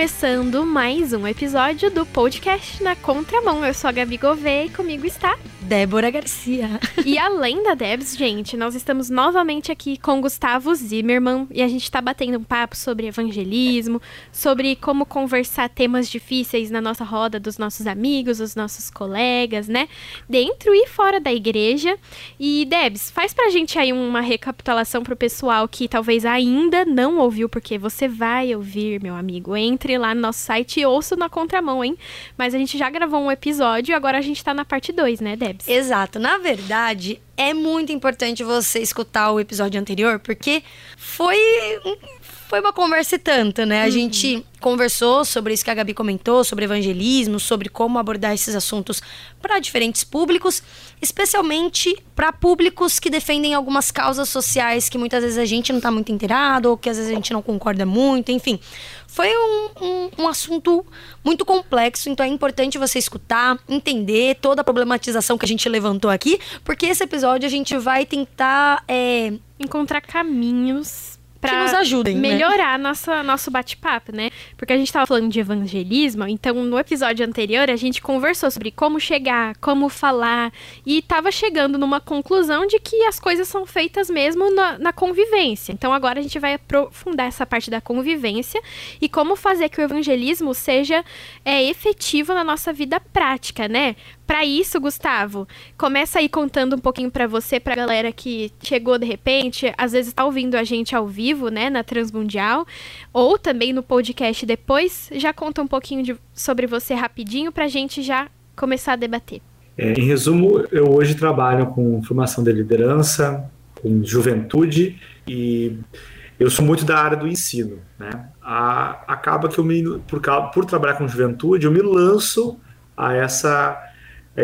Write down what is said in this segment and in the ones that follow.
começando mais um episódio do podcast Na Contramão. Eu sou a Gabi Gouveia e comigo está Débora Garcia. E além da Debs, gente, nós estamos novamente aqui com Gustavo Zimmermann e a gente está batendo um papo sobre evangelismo, sobre como conversar temas difíceis na nossa roda dos nossos amigos, dos nossos colegas, né? Dentro e fora da igreja. E Debs, faz pra gente aí uma recapitulação pro pessoal que talvez ainda não ouviu, porque você vai ouvir, meu amigo. Entre lá no nosso site e ouça na contramão, hein? Mas a gente já gravou um episódio agora a gente tá na parte 2, né, Debs? Exato. Na verdade, é muito importante você escutar o episódio anterior, porque foi foi uma conversa e tanto, né? A uhum. gente conversou sobre isso que a Gabi comentou, sobre evangelismo, sobre como abordar esses assuntos para diferentes públicos, especialmente para públicos que defendem algumas causas sociais que muitas vezes a gente não está muito inteirado ou que às vezes a gente não concorda muito, enfim. Foi um, um, um assunto muito complexo, então é importante você escutar, entender toda a problematização que a gente levantou aqui, porque esse episódio a gente vai tentar é, encontrar caminhos que nos ajudem, né? melhorar né? nossa, nosso bate-papo, né? Porque a gente tava falando de evangelismo, então no episódio anterior a gente conversou sobre como chegar, como falar, e tava chegando numa conclusão de que as coisas são feitas mesmo na, na convivência. Então agora a gente vai aprofundar essa parte da convivência e como fazer que o evangelismo seja é, efetivo na nossa vida prática, né? Para isso, Gustavo, começa aí contando um pouquinho para você, pra galera que chegou de repente, às vezes está ouvindo a gente ao vivo, né, na Transmundial, ou também no podcast depois, já conta um pouquinho de, sobre você rapidinho pra gente já começar a debater. É, em resumo, eu hoje trabalho com formação de liderança, com juventude e eu sou muito da área do ensino, né? A, acaba que eu me, por, por trabalhar com juventude, eu me lanço a essa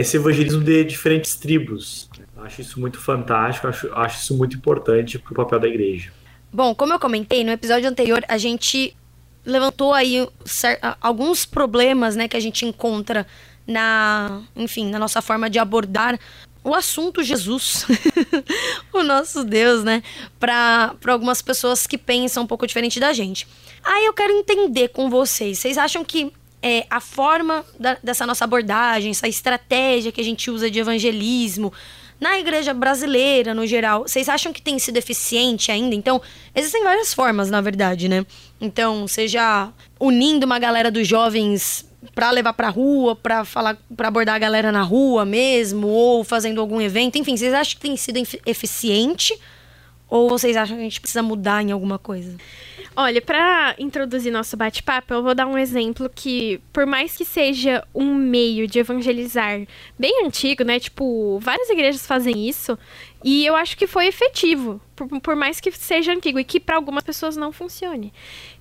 esse evangelismo de diferentes tribos. Acho isso muito fantástico, acho, acho isso muito importante para o papel da igreja. Bom, como eu comentei no episódio anterior, a gente levantou aí alguns problemas, né, que a gente encontra na, enfim, na nossa forma de abordar o assunto Jesus, o nosso Deus, né, para algumas pessoas que pensam um pouco diferente da gente. Aí eu quero entender com vocês, vocês acham que é, a forma da, dessa nossa abordagem, essa estratégia que a gente usa de evangelismo na igreja brasileira no geral, vocês acham que tem sido eficiente ainda? Então, existem várias formas, na verdade, né? Então, seja unindo uma galera dos jovens para levar para rua, para falar, para abordar a galera na rua mesmo, ou fazendo algum evento, enfim, vocês acham que tem sido eficiente? Ou vocês acham que a gente precisa mudar em alguma coisa? Olha, para introduzir nosso bate-papo, eu vou dar um exemplo que, por mais que seja um meio de evangelizar bem antigo, né? Tipo, várias igrejas fazem isso, e eu acho que foi efetivo, por, por mais que seja antigo e que para algumas pessoas não funcione.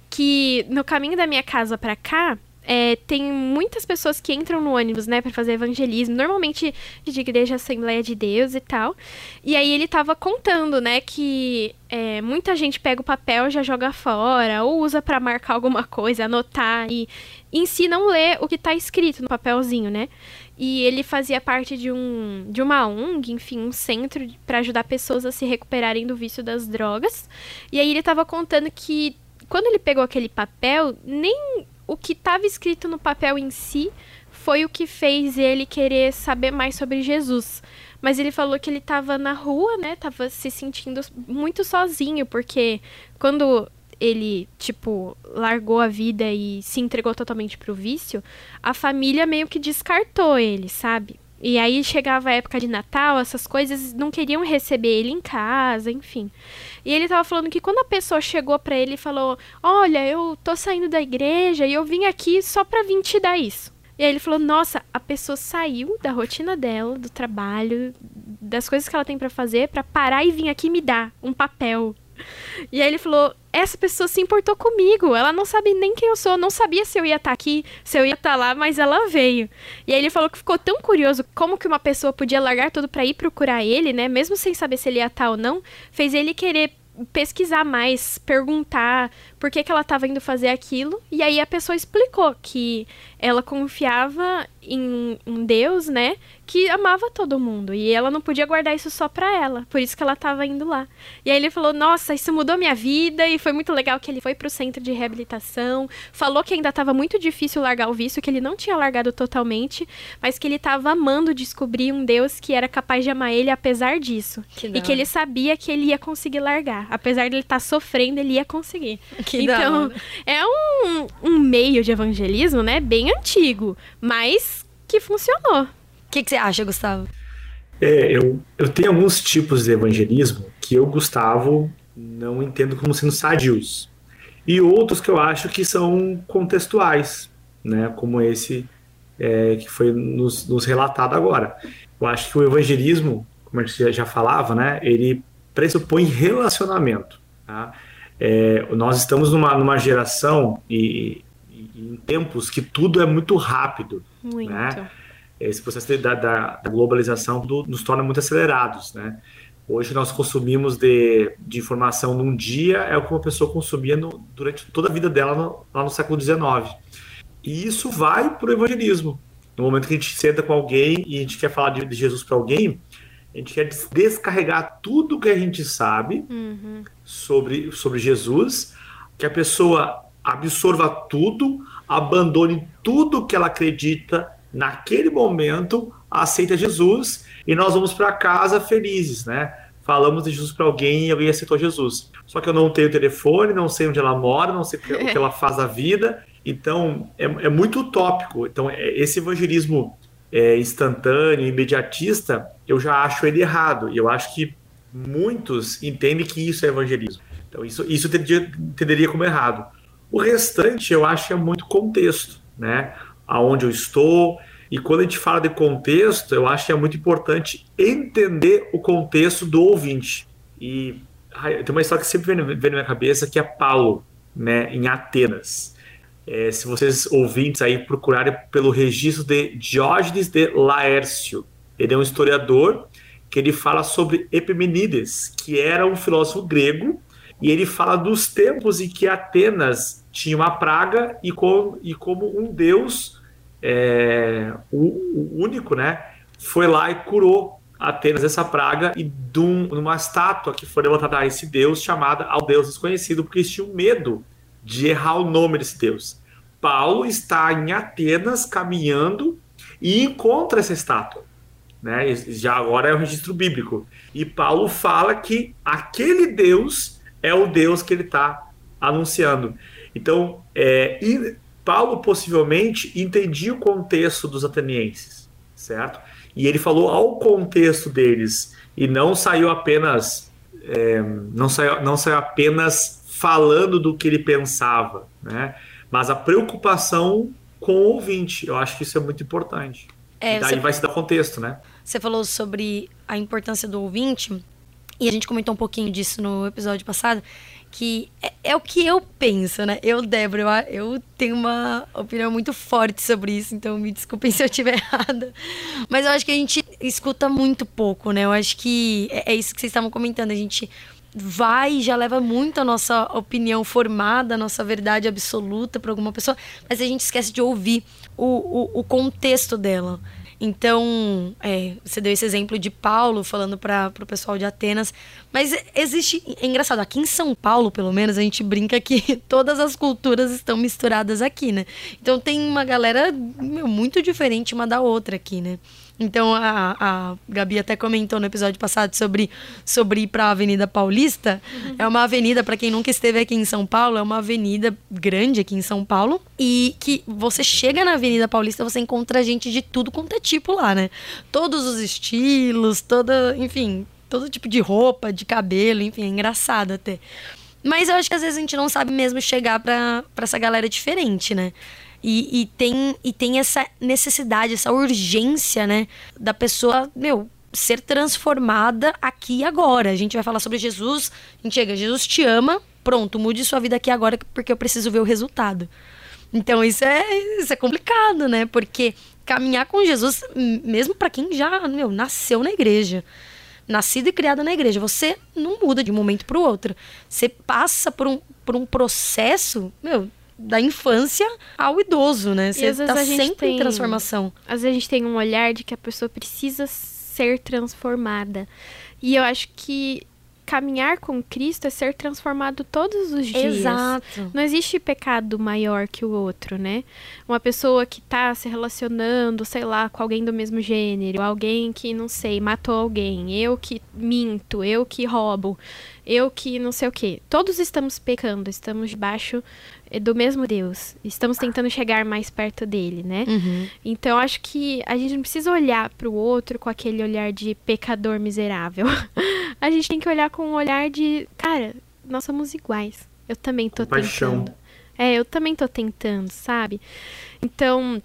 Que no caminho da minha casa para cá, é, tem muitas pessoas que entram no ônibus, né, para fazer evangelismo, normalmente de igreja Assembleia de Deus e tal. E aí ele tava contando, né, que é, muita gente pega o papel, já joga fora, ou usa para marcar alguma coisa, anotar, e em si não lê o que tá escrito no papelzinho, né? E ele fazia parte de um de uma ONG, enfim, um centro para ajudar pessoas a se recuperarem do vício das drogas. E aí ele tava contando que quando ele pegou aquele papel, nem o que estava escrito no papel em si foi o que fez ele querer saber mais sobre Jesus. Mas ele falou que ele estava na rua, né? Tava se sentindo muito sozinho, porque quando ele, tipo, largou a vida e se entregou totalmente pro vício, a família meio que descartou ele, sabe? E aí chegava a época de Natal, essas coisas não queriam receber ele em casa, enfim. E ele tava falando que quando a pessoa chegou para ele e falou: "Olha, eu tô saindo da igreja e eu vim aqui só para vir te dar isso". E aí ele falou: "Nossa, a pessoa saiu da rotina dela, do trabalho, das coisas que ela tem para fazer para parar e vir aqui me dar um papel e aí ele falou: essa pessoa se importou comigo. Ela não sabe nem quem eu sou, não sabia se eu ia estar tá aqui, se eu ia estar tá lá, mas ela veio. E aí ele falou que ficou tão curioso como que uma pessoa podia largar tudo para ir procurar ele, né? Mesmo sem saber se ele ia estar tá ou não, fez ele querer pesquisar mais, perguntar por que, que ela estava indo fazer aquilo. E aí a pessoa explicou que ela confiava em um Deus, né, que amava todo mundo e ela não podia guardar isso só para ela. Por isso que ela tava indo lá. E aí ele falou: "Nossa, isso mudou minha vida" e foi muito legal que ele foi pro centro de reabilitação, falou que ainda tava muito difícil largar o vício, que ele não tinha largado totalmente, mas que ele tava amando descobrir um Deus que era capaz de amar ele apesar disso. Que e que ele sabia que ele ia conseguir largar, apesar de ele estar tá sofrendo, ele ia conseguir. Que então, é um, um meio de evangelismo, né, bem antigo, mas que funcionou. O que, que você acha, Gustavo? É, eu, eu tenho alguns tipos de evangelismo que eu, Gustavo, não entendo como sendo sadios. E outros que eu acho que são contextuais, né? Como esse é, que foi nos, nos, relatado agora. Eu acho que o evangelismo, como a gente já falava, né? Ele pressupõe relacionamento. Tá? É, nós estamos numa, numa geração e, em tempos que tudo é muito rápido. Muito. Né? Esse processo da, da, da globalização do, nos torna muito acelerados, né? Hoje nós consumimos de, de informação num dia é o que uma pessoa consumia no, durante toda a vida dela no, lá no século XIX. E isso vai para o evangelismo. No momento que a gente senta com alguém e a gente quer falar de, de Jesus para alguém, a gente quer descarregar tudo que a gente sabe uhum. sobre, sobre Jesus, que a pessoa absorva tudo, abandone tudo que ela acredita naquele momento, aceita Jesus e nós vamos para casa felizes, né? Falamos de Jesus para alguém e alguém aceitou Jesus. Só que eu não tenho telefone, não sei onde ela mora, não sei o que ela faz da vida. Então, é, é muito utópico. Então, é, esse evangelismo é, instantâneo, imediatista, eu já acho ele errado. E eu acho que muitos entendem que isso é evangelismo. Então, isso, isso entenderia, entenderia como errado. O restante, eu acho que é muito contexto, né? Aonde eu estou, e quando a gente fala de contexto, eu acho que é muito importante entender o contexto do ouvinte. E tem uma história que sempre vem, vem na minha cabeça, que é Paulo, né, em Atenas. É, se vocês ouvintes aí procurarem pelo registro de Diógenes de Laércio, ele é um historiador que ele fala sobre Epimenides, que era um filósofo grego, e ele fala dos tempos em que Atenas tinha uma praga e, com, e como um deus é, o, o, único, né, foi lá e curou Atenas essa praga e de um, uma estátua que foi levantada a esse deus chamada ao deus desconhecido, porque eles tinham medo de errar o nome desse deus. Paulo está em Atenas caminhando e encontra essa estátua. Né? Já agora é o registro bíblico. E Paulo fala que aquele Deus é o Deus que ele está anunciando. Então, é, Paulo possivelmente entendia o contexto dos atenienses, certo? E ele falou ao contexto deles e não saiu apenas é, não saiu, não saiu apenas falando do que ele pensava, né? Mas a preocupação com o ouvinte, eu acho que isso é muito importante. É, e daí você, vai se dar contexto, né? Você falou sobre a importância do ouvinte e a gente comentou um pouquinho disso no episódio passado que é, é, o que eu penso, né? Eu, Débora, eu, eu, tenho uma opinião muito forte sobre isso, então me desculpem se eu estiver errada. Mas eu acho que a gente escuta muito pouco, né? Eu acho que é, é isso que vocês estavam comentando. A gente vai e já leva muito a nossa opinião formada, a nossa verdade absoluta para alguma pessoa, mas a gente esquece de ouvir o, o, o contexto dela. Então, é, você deu esse exemplo de Paulo falando para o pessoal de Atenas, mas existe. É engraçado, aqui em São Paulo, pelo menos, a gente brinca que todas as culturas estão misturadas aqui, né? Então tem uma galera meu, muito diferente uma da outra aqui, né? Então a, a Gabi até comentou no episódio passado sobre, sobre ir para a Avenida Paulista. Uhum. É uma avenida, para quem nunca esteve aqui em São Paulo, é uma avenida grande aqui em São Paulo. E que você chega na Avenida Paulista, você encontra gente de tudo quanto é tipo lá, né? Todos os estilos, toda, enfim, todo tipo de roupa, de cabelo, enfim, é engraçado até. Mas eu acho que às vezes a gente não sabe mesmo chegar para essa galera diferente, né? E, e, tem, e tem essa necessidade, essa urgência, né? Da pessoa, meu, ser transformada aqui e agora. A gente vai falar sobre Jesus, a gente chega, Jesus te ama, pronto, mude sua vida aqui agora porque eu preciso ver o resultado. Então isso é, isso é complicado, né? Porque caminhar com Jesus, mesmo para quem já, meu, nasceu na igreja, nascido e criado na igreja, você não muda de um momento para o outro. Você passa por um, por um processo, meu, da infância ao idoso, né? Você tá sempre tem, em transformação. Às vezes a gente tem um olhar de que a pessoa precisa ser transformada. E eu acho que caminhar com Cristo é ser transformado todos os dias. Exato. Não existe pecado maior que o outro, né? Uma pessoa que tá se relacionando, sei lá, com alguém do mesmo gênero, alguém que, não sei, matou alguém, eu que minto, eu que roubo, eu que não sei o quê. Todos estamos pecando, estamos debaixo do mesmo Deus. Estamos tentando chegar mais perto dele, né? Uhum. Então acho que a gente não precisa olhar para o outro com aquele olhar de pecador miserável. a gente tem que olhar com um olhar de, cara, nós somos iguais. Eu também tô Paixão. tentando. É, eu também tô tentando, sabe? Então,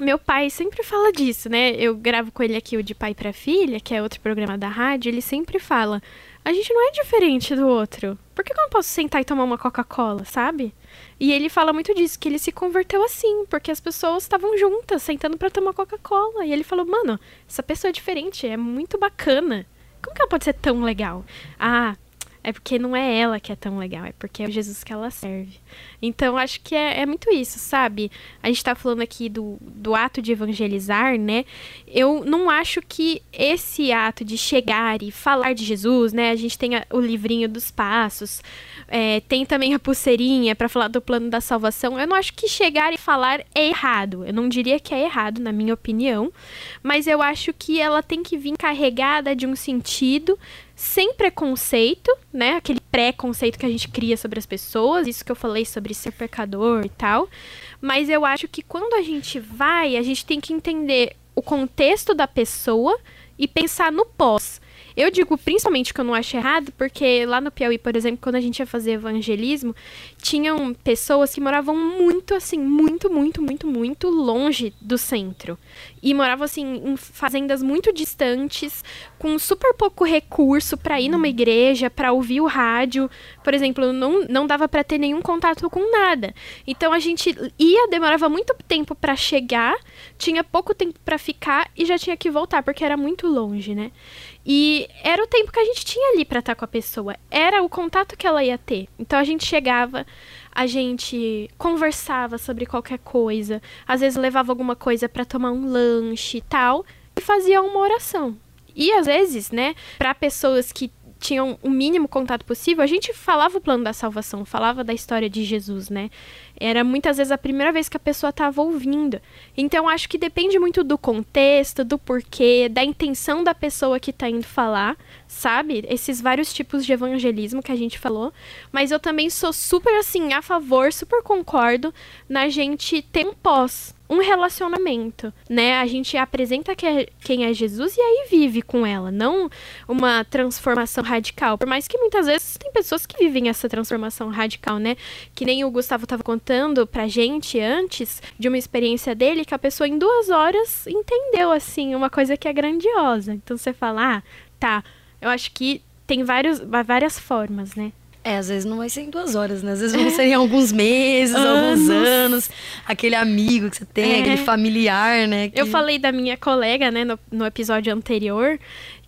meu pai sempre fala disso, né? Eu gravo com ele aqui o de pai para filha, que é outro programa da rádio, ele sempre fala: "A gente não é diferente do outro. Por que eu não posso sentar e tomar uma Coca-Cola, sabe?" E ele fala muito disso, que ele se converteu assim, porque as pessoas estavam juntas, sentando para tomar Coca-Cola. E ele falou: "Mano, essa pessoa é diferente, é muito bacana." Como que ela pode ser tão legal? Ah, é porque não é ela que é tão legal, é porque é Jesus que ela serve. Então, acho que é, é muito isso, sabe? A gente tá falando aqui do, do ato de evangelizar, né? Eu não acho que esse ato de chegar e falar de Jesus, né? A gente tem a, o livrinho dos passos, é, tem também a pulseirinha para falar do plano da salvação. Eu não acho que chegar e falar é errado. Eu não diria que é errado, na minha opinião. Mas eu acho que ela tem que vir carregada de um sentido sem preconceito, né? Aquele preconceito que a gente cria sobre as pessoas, isso que eu falei sobre ser pecador e tal. Mas eu acho que quando a gente vai, a gente tem que entender o contexto da pessoa e pensar no pós. Eu digo principalmente que eu não acho errado, porque lá no Piauí, por exemplo, quando a gente ia fazer evangelismo, tinham pessoas que moravam muito, assim, muito, muito, muito, muito longe do centro. E moravam, assim, em fazendas muito distantes, com super pouco recurso para ir numa igreja, para ouvir o rádio. Por exemplo, não, não dava para ter nenhum contato com nada. Então a gente ia, demorava muito tempo para chegar, tinha pouco tempo para ficar e já tinha que voltar, porque era muito longe, né? E era o tempo que a gente tinha ali para estar com a pessoa. Era o contato que ela ia ter. Então a gente chegava, a gente conversava sobre qualquer coisa, às vezes levava alguma coisa para tomar um lanche e tal, e fazia uma oração. E às vezes, né, para pessoas que tinham o mínimo contato possível, a gente falava o plano da salvação, falava da história de Jesus, né? Era muitas vezes a primeira vez que a pessoa estava ouvindo. Então acho que depende muito do contexto, do porquê, da intenção da pessoa que está indo falar, sabe? Esses vários tipos de evangelismo que a gente falou. Mas eu também sou super assim a favor, super concordo na gente ter um pós um relacionamento, né? A gente apresenta que é, quem é Jesus e aí vive com ela, não uma transformação radical. Por mais que muitas vezes tem pessoas que vivem essa transformação radical, né? Que nem o Gustavo estava contando pra gente antes de uma experiência dele que a pessoa em duas horas entendeu assim uma coisa que é grandiosa. Então você fala, ah, tá. Eu acho que tem vários, várias formas, né? É, às vezes não vai ser em duas horas, né? Às vezes vão ser em alguns meses, alguns anos. Aquele amigo que você tem, é. aquele familiar, né? Que... Eu falei da minha colega, né, no, no episódio anterior,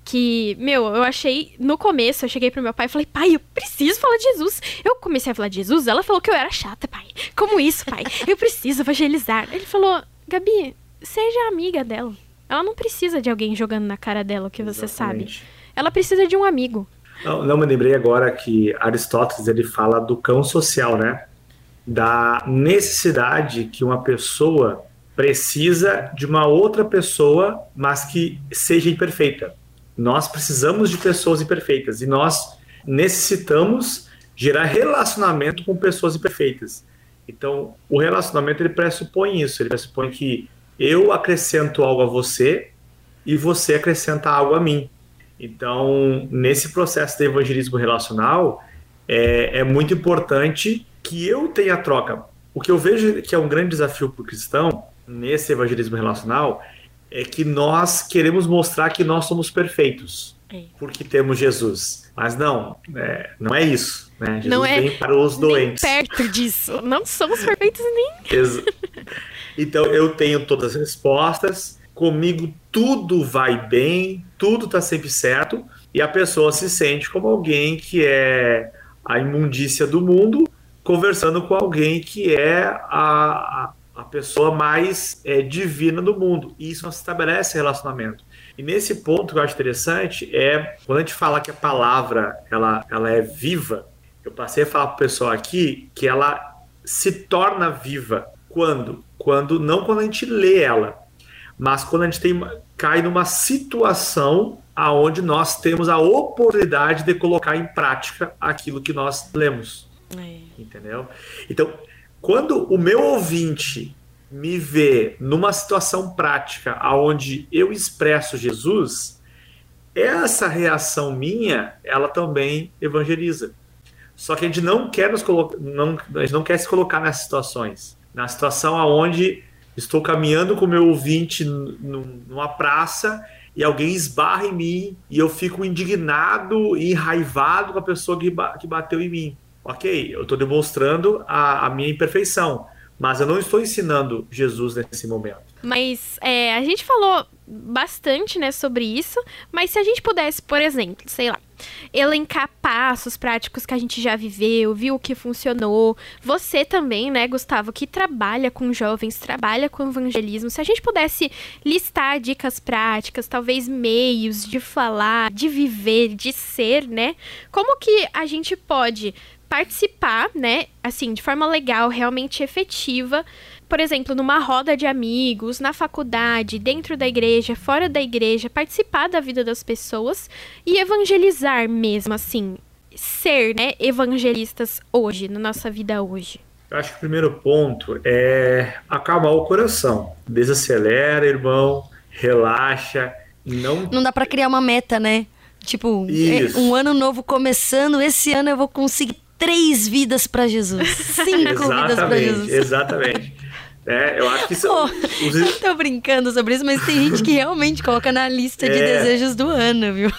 que, meu, eu achei, no começo, eu cheguei pro meu pai e falei, pai, eu preciso falar de Jesus. Eu comecei a falar de Jesus, ela falou que eu era chata, pai. Como isso, pai? Eu preciso evangelizar. Ele falou, Gabi, seja amiga dela. Ela não precisa de alguém jogando na cara dela o que você Exatamente. sabe. Ela precisa de um amigo. Não, não me lembrei agora que Aristóteles ele fala do cão social, né? Da necessidade que uma pessoa precisa de uma outra pessoa, mas que seja imperfeita. Nós precisamos de pessoas imperfeitas e nós necessitamos gerar relacionamento com pessoas imperfeitas. Então, o relacionamento ele pressupõe isso, ele pressupõe que eu acrescento algo a você e você acrescenta algo a mim. Então, nesse processo de evangelismo relacional, é, é muito importante que eu tenha troca. O que eu vejo que é um grande desafio para o cristão, nesse evangelismo relacional, é que nós queremos mostrar que nós somos perfeitos, é. porque temos Jesus. Mas não, é, não é isso. Né? Jesus não é vem para os doentes. perto disso. Não somos perfeitos nem. então eu tenho todas as respostas, comigo tudo vai bem, tudo está sempre certo, e a pessoa se sente como alguém que é a imundícia do mundo, conversando com alguém que é a, a pessoa mais é, divina do mundo. E isso não se estabelece relacionamento. E nesse ponto que eu acho interessante é quando a gente fala que a palavra ela, ela é viva, eu passei a falar para o pessoal aqui que ela se torna viva quando? Quando não quando a gente lê ela, mas quando a gente tem, cai numa situação aonde nós temos a oportunidade de colocar em prática aquilo que nós lemos. É. Entendeu? Então, quando o meu ouvinte me vê numa situação prática aonde eu expresso Jesus, essa reação minha, ela também evangeliza. Só que a gente não quer nos colocar, não, a gente não quer se colocar nessas situações. Na situação aonde estou caminhando com meu ouvinte numa praça e alguém esbarra em mim e eu fico indignado e enraivado com a pessoa que, que bateu em mim. Ok, eu estou demonstrando a, a minha imperfeição, mas eu não estou ensinando Jesus nesse momento. Mas é, a gente falou bastante né, sobre isso, mas se a gente pudesse, por exemplo, sei lá, elencar passos práticos que a gente já viveu, viu o que funcionou. Você também, né, Gustavo, que trabalha com jovens, trabalha com evangelismo. Se a gente pudesse listar dicas práticas, talvez meios de falar, de viver, de ser, né? Como que a gente pode participar, né, assim, de forma legal, realmente efetiva, por exemplo, numa roda de amigos, na faculdade, dentro da igreja, fora da igreja, participar da vida das pessoas e evangelizar mesmo, assim, ser, né, evangelistas hoje, na nossa vida hoje. Eu acho que o primeiro ponto é acalmar o coração. Desacelera, irmão, relaxa, não Não dá para criar uma meta, né? Tipo, é um ano novo começando, esse ano eu vou conseguir três vidas para Jesus. Cinco vidas para Jesus. Exatamente. É, eu acho que são. Oh, os... Eu tô brincando sobre isso, mas tem gente que realmente coloca na lista de é... desejos do ano, viu?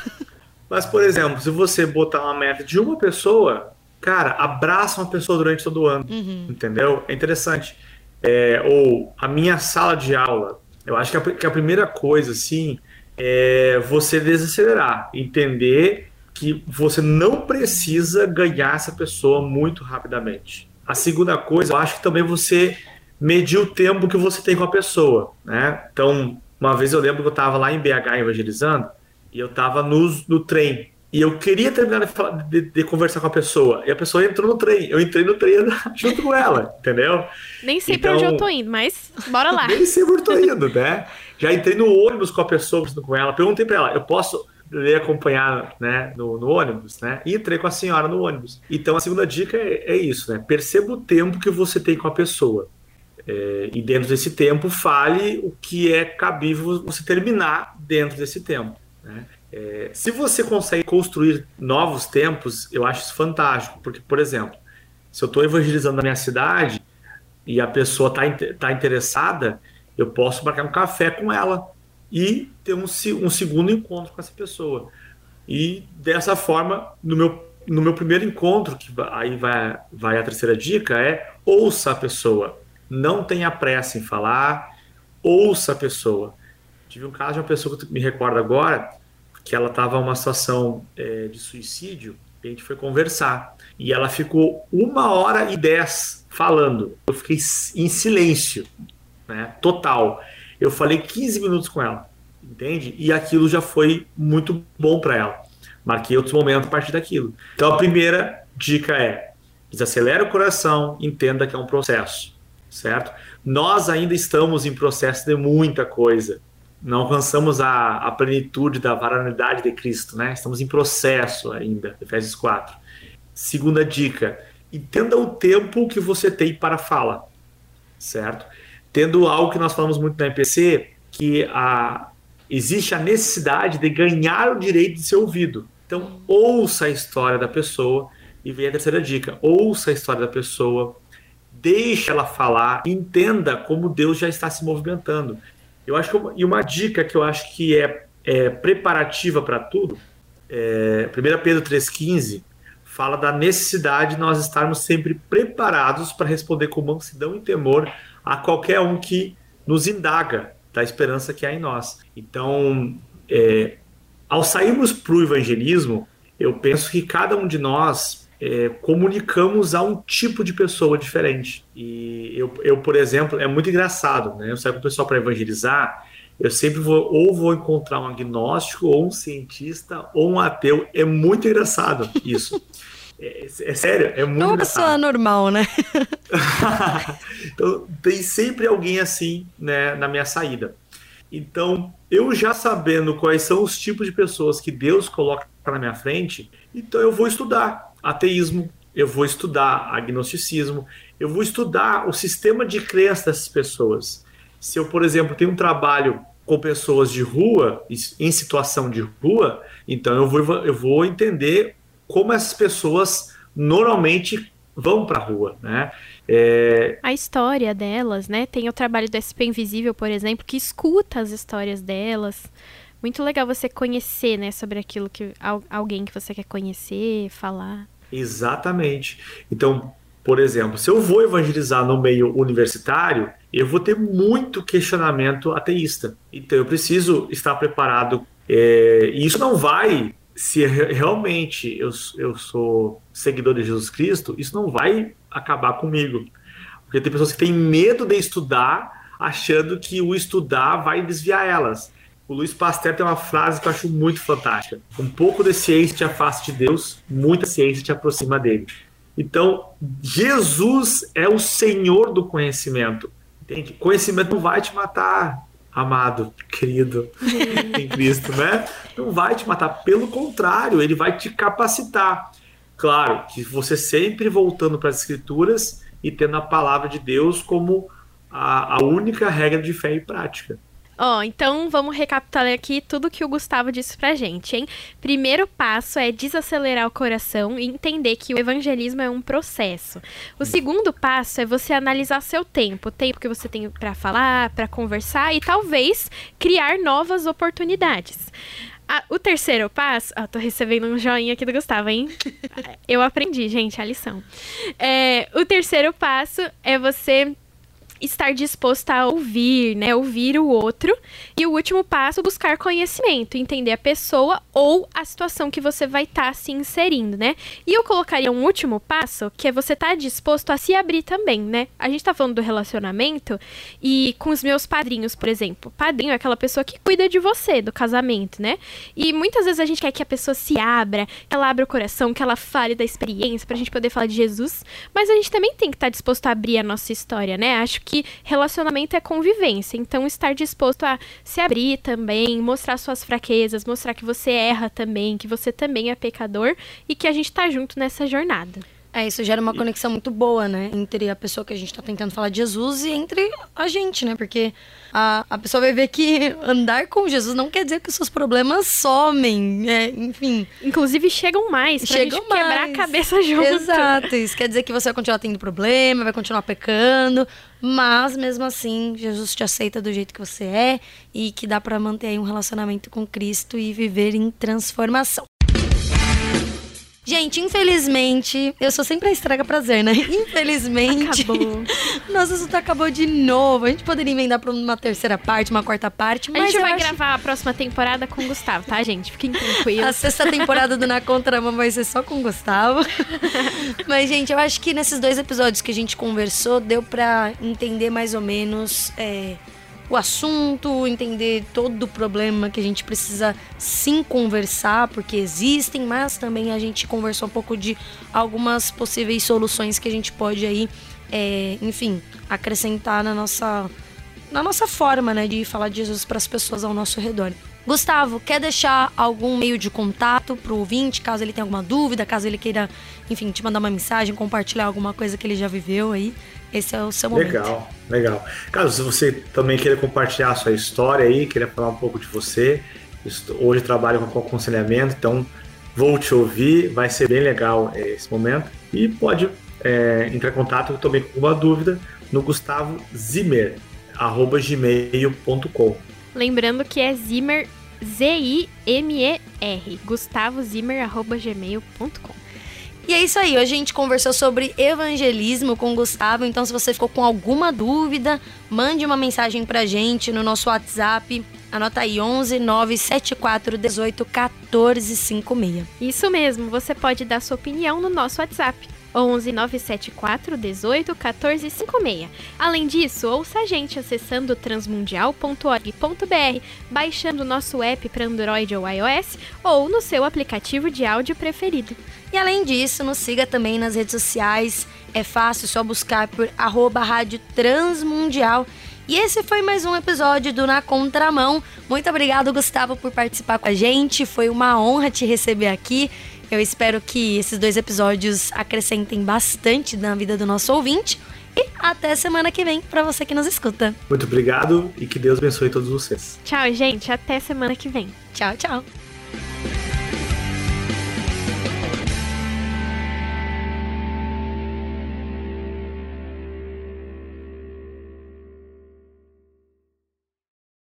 Mas, por exemplo, se você botar uma meta de uma pessoa, cara, abraça uma pessoa durante todo o ano. Uhum. Entendeu? É interessante. É, ou a minha sala de aula. Eu acho que a, que a primeira coisa, assim, é você desacelerar, entender que você não precisa ganhar essa pessoa muito rapidamente. A segunda coisa, eu acho que também você medir o tempo que você tem com a pessoa, né? Então, uma vez eu lembro que eu estava lá em BH evangelizando e eu estava no, no trem e eu queria terminar de, de, de, conversar com a pessoa. E a pessoa entrou no trem. Eu entrei no trem junto com ela, entendeu? Nem sei então, pra onde eu tô indo, mas bora lá. Nem sei pra onde eu tô indo, né? Já entrei no ônibus com a pessoa, com ela. Perguntei pra ela, eu posso lhe acompanhar né, no, no, ônibus, né? E entrei com a senhora no ônibus. Então a segunda dica é, é isso, né? Perceba o tempo que você tem com a pessoa. É, e dentro desse tempo, fale o que é cabível você terminar dentro desse tempo. Né? É, se você consegue construir novos tempos, eu acho isso fantástico, porque, por exemplo, se eu estou evangelizando na minha cidade e a pessoa está tá interessada, eu posso marcar um café com ela e ter um, um segundo encontro com essa pessoa. E dessa forma, no meu, no meu primeiro encontro, que aí vai, vai a terceira dica, é ouça a pessoa. Não tenha pressa em falar, ouça a pessoa. Tive um caso de uma pessoa que me recordo agora, que ela estava uma situação é, de suicídio, e a gente foi conversar. E ela ficou uma hora e dez falando. Eu fiquei em silêncio, né, total. Eu falei 15 minutos com ela, entende? E aquilo já foi muito bom para ela. Marquei outros momentos a partir daquilo. Então a primeira dica é: desacelera o coração, entenda que é um processo, certo? Nós ainda estamos em processo de muita coisa. Não alcançamos a, a plenitude da varonilidade de Cristo, né? Estamos em processo ainda, Efésios 4. Segunda dica: entenda o tempo que você tem para fala, certo? tendo algo que nós falamos muito na MPC, que a, existe a necessidade de ganhar o direito de ser ouvido. Então, ouça a história da pessoa e vem a terceira dica: ouça a história da pessoa, deixe ela falar, entenda como Deus já está se movimentando. Eu acho uma, e uma dica que eu acho que é, é preparativa para tudo, é, 1 Pedro 3,15 fala da necessidade de nós estarmos sempre preparados para responder com mansidão e temor a qualquer um que nos indaga da esperança que há em nós. Então, é, ao sairmos para o evangelismo, eu penso que cada um de nós é, comunicamos a um tipo de pessoa diferente. E eu, eu, por exemplo, é muito engraçado, né? Eu saio com o pessoal para evangelizar, eu sempre vou ou vou encontrar um agnóstico, ou um cientista, ou um ateu. É muito engraçado isso. É, é, sério, é muito é uma pessoa normal, né? então, tem sempre alguém assim né, na minha saída. Então, eu já sabendo quais são os tipos de pessoas que Deus coloca na minha frente, então eu vou estudar ateísmo, eu vou estudar agnosticismo, eu vou estudar o sistema de crença dessas pessoas. Se eu, por exemplo, tenho um trabalho com pessoas de rua, em situação de rua, então eu vou, eu vou entender como essas pessoas normalmente vão para a rua, né? É... A história delas, né? Tem o trabalho do SP Invisível, por exemplo, que escuta as histórias delas. Muito legal você conhecer, né, sobre aquilo que alguém que você quer conhecer, falar. Exatamente. Então, por exemplo, se eu vou evangelizar no meio universitário, eu vou ter muito questionamento ateísta. Então, eu preciso estar preparado. É, e isso não vai se realmente eu, eu sou seguidor de Jesus Cristo, isso não vai acabar comigo. Porque tem pessoas que têm medo de estudar, achando que o estudar vai desviar elas. O Luiz Pasteur tem uma frase que eu acho muito fantástica. Um pouco de ciência te afasta de Deus, muita ciência te aproxima dele. Então, Jesus é o Senhor do conhecimento. Entende? Conhecimento não vai te matar, amado, querido em Cristo, né? Não vai te matar, pelo contrário, ele vai te capacitar. Claro que você sempre voltando para as Escrituras e tendo a palavra de Deus como a, a única regra de fé e prática. Ó, oh, então vamos recapitular aqui tudo que o Gustavo disse pra gente, hein? Primeiro passo é desacelerar o coração e entender que o evangelismo é um processo. O segundo passo é você analisar seu tempo, o tempo que você tem para falar, para conversar e talvez criar novas oportunidades. Ah, o terceiro passo. Ah, tô recebendo um joinha aqui do Gustavo, hein? Eu aprendi, gente, a lição. É, o terceiro passo é você estar disposto a ouvir, né? Ouvir o outro. E o último passo, buscar conhecimento, entender a pessoa ou a situação que você vai estar tá se inserindo, né? E eu colocaria um último passo, que é você estar tá disposto a se abrir também, né? A gente tá falando do relacionamento e com os meus padrinhos, por exemplo. Padrinho é aquela pessoa que cuida de você, do casamento, né? E muitas vezes a gente quer que a pessoa se abra, que ela abra o coração, que ela fale da experiência, pra gente poder falar de Jesus. Mas a gente também tem que estar tá disposto a abrir a nossa história, né? Acho que relacionamento é convivência. Então, estar disposto a se abrir também, mostrar suas fraquezas, mostrar que você erra também, que você também é pecador e que a gente tá junto nessa jornada. É, isso gera uma conexão muito boa, né? Entre a pessoa que a gente está tentando falar de Jesus e entre a gente, né? Porque a, a pessoa vai ver que andar com Jesus não quer dizer que os seus problemas somem, é, enfim. Inclusive chegam mais, pra chegam gente mais. quebrar a cabeça junto. Exato, isso quer dizer que você vai continuar tendo problema, vai continuar pecando, mas mesmo assim, Jesus te aceita do jeito que você é e que dá para manter aí um relacionamento com Cristo e viver em transformação. Gente, infelizmente, eu sou sempre a estraga prazer, né? Infelizmente. Acabou. Nosso assunto acabou de novo. A gente poderia emendar pra uma terceira parte, uma quarta parte, mas. A gente vai acho... gravar a próxima temporada com o Gustavo, tá, gente? Fiquem tranquilos. A sexta temporada do Na Contramão vai ser só com o Gustavo. mas, gente, eu acho que nesses dois episódios que a gente conversou, deu pra entender mais ou menos. É o assunto, entender todo o problema que a gente precisa sim conversar, porque existem, mas também a gente conversou um pouco de algumas possíveis soluções que a gente pode aí, é, enfim, acrescentar na nossa, na nossa forma, né, de falar de Jesus para as pessoas ao nosso redor. Gustavo, quer deixar algum meio de contato para o ouvinte, caso ele tenha alguma dúvida, caso ele queira, enfim, te mandar uma mensagem, compartilhar alguma coisa que ele já viveu aí? Esse é o seu momento. Legal, legal. Caso você também queira compartilhar a sua história aí, queira falar um pouco de você, hoje trabalho com aconselhamento, então vou te ouvir, vai ser bem legal é, esse momento. E pode é, entrar em contato também com alguma dúvida no Gustavo Zimmer, arroba gmail.com. Lembrando que é Zimmer, Z-I-M-E-R, gustavozimmer.gmail.com. E é isso aí, hoje a gente conversou sobre evangelismo com o Gustavo, então se você ficou com alguma dúvida, mande uma mensagem pra gente no nosso WhatsApp Anota aí, 11 974 18 14 56. Isso mesmo, você pode dar sua opinião no nosso WhatsApp. 11 974 18 14 56. Além disso, ouça a gente acessando transmundial.org.br, baixando o nosso app para Android ou iOS ou no seu aplicativo de áudio preferido. E além disso, nos siga também nas redes sociais. É fácil, só buscar por arroba Rádio Transmundial. E esse foi mais um episódio do Na Contramão. Muito obrigado, Gustavo, por participar com a gente. Foi uma honra te receber aqui. Eu espero que esses dois episódios acrescentem bastante na vida do nosso ouvinte. E até semana que vem para você que nos escuta. Muito obrigado e que Deus abençoe todos vocês. Tchau, gente. Até semana que vem. Tchau, tchau.